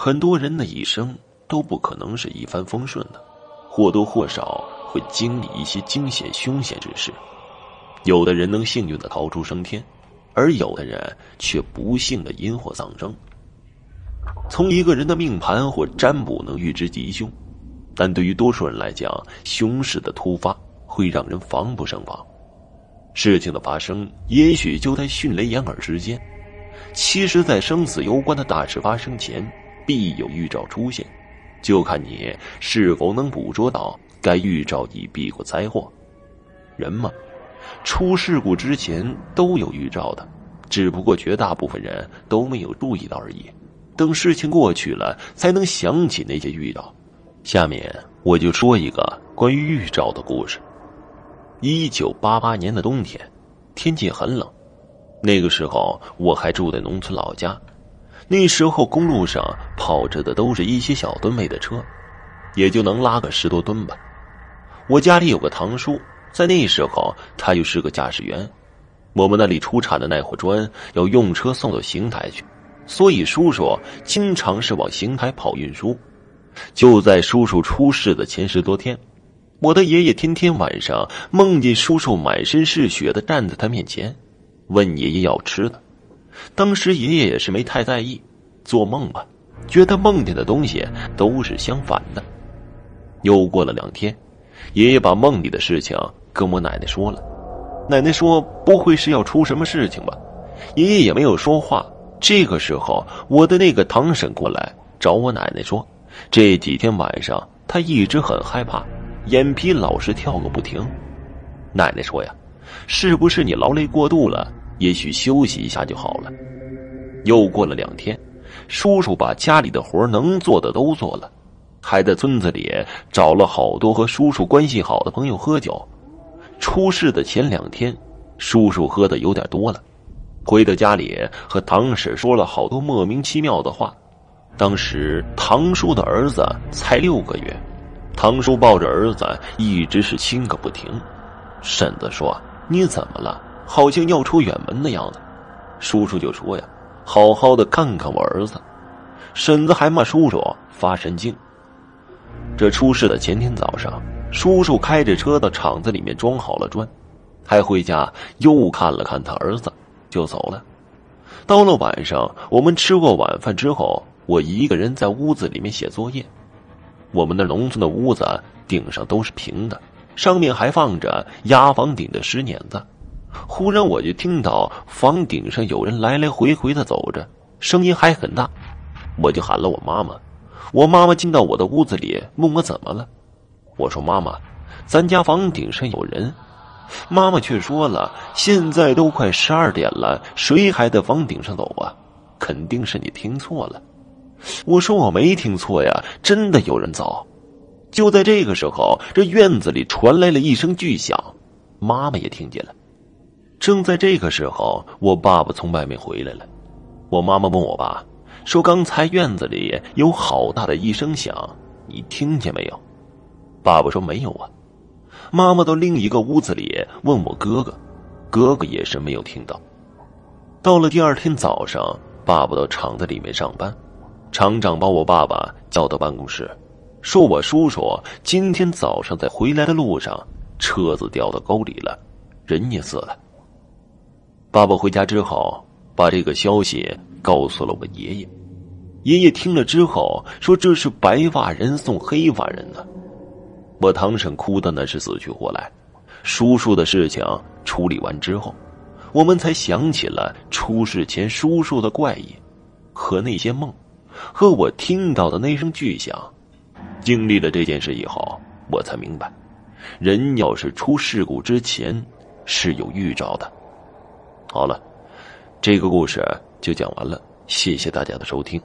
很多人的一生都不可能是一帆风顺的，或多或少会经历一些惊险凶险之事。有的人能幸运的逃出升天，而有的人却不幸的因祸丧生。从一个人的命盘或占卜能预知吉凶，但对于多数人来讲，凶事的突发会让人防不胜防。事情的发生也许就在迅雷掩耳之间。其实，在生死攸关的大事发生前。必有预兆出现，就看你是否能捕捉到该预兆，以避过灾祸。人嘛，出事故之前都有预兆的，只不过绝大部分人都没有注意到而已。等事情过去了，才能想起那些预兆。下面我就说一个关于预兆的故事。一九八八年的冬天，天气很冷，那个时候我还住在农村老家。那时候公路上跑着的都是一些小吨位的车，也就能拉个十多吨吧。我家里有个堂叔，在那时候他就是个驾驶员。我们那里出产的耐火砖要用车送到邢台去，所以叔叔经常是往邢台跑运输。就在叔叔出事的前十多天，我的爷爷天天晚上梦见叔叔满身是血的站在他面前，问爷爷要吃的。当时爷爷也是没太在意，做梦吧，觉得梦见的东西都是相反的。又过了两天，爷爷把梦里的事情跟我奶奶说了。奶奶说：“不会是要出什么事情吧？”爷爷也没有说话。这个时候，我的那个堂婶过来找我奶奶说：“这几天晚上她一直很害怕，眼皮老是跳个不停。”奶奶说：“呀，是不是你劳累过度了？”也许休息一下就好了。又过了两天，叔叔把家里的活能做的都做了，还在村子里找了好多和叔叔关系好的朋友喝酒。出事的前两天，叔叔喝的有点多了，回到家里和堂婶说了好多莫名其妙的话。当时堂叔的儿子才六个月，堂叔抱着儿子一直是亲个不停。婶子说：“你怎么了？”好像要出远门的样子，叔叔就说呀：“好好的看看我儿子。”婶子还骂叔叔发神经。这出事的前天早上，叔叔开着车到厂子里面装好了砖，还回家又看了看他儿子，就走了。到了晚上，我们吃过晚饭之后，我一个人在屋子里面写作业。我们那农村的屋子顶上都是平的，上面还放着压房顶的石碾子。忽然，我就听到房顶上有人来来回回的走着，声音还很大。我就喊了我妈妈，我妈妈进到我的屋子里，问我怎么了。我说：“妈妈，咱家房顶上有人。”妈妈却说了：“现在都快十二点了，谁还在房顶上走啊？肯定是你听错了。”我说：“我没听错呀，真的有人走。”就在这个时候，这院子里传来了一声巨响，妈妈也听见了。正在这个时候，我爸爸从外面回来了。我妈妈问我爸说：“刚才院子里有好大的一声响，你听见没有？”爸爸说：“没有啊。”妈妈到另一个屋子里问我哥哥，哥哥也是没有听到。到了第二天早上，爸爸到厂子里面上班，厂长把我爸爸叫到办公室，说我叔叔今天早上在回来的路上，车子掉到沟里了，人也死了。爸爸回家之后，把这个消息告诉了我爷爷。爷爷听了之后说：“这是白发人送黑发人呢。”我堂婶哭的那是死去活来。叔叔的事情处理完之后，我们才想起了出事前叔叔的怪异，和那些梦，和我听到的那声巨响。经历了这件事以后，我才明白，人要是出事故之前是有预兆的。好了，这个故事就讲完了，谢谢大家的收听。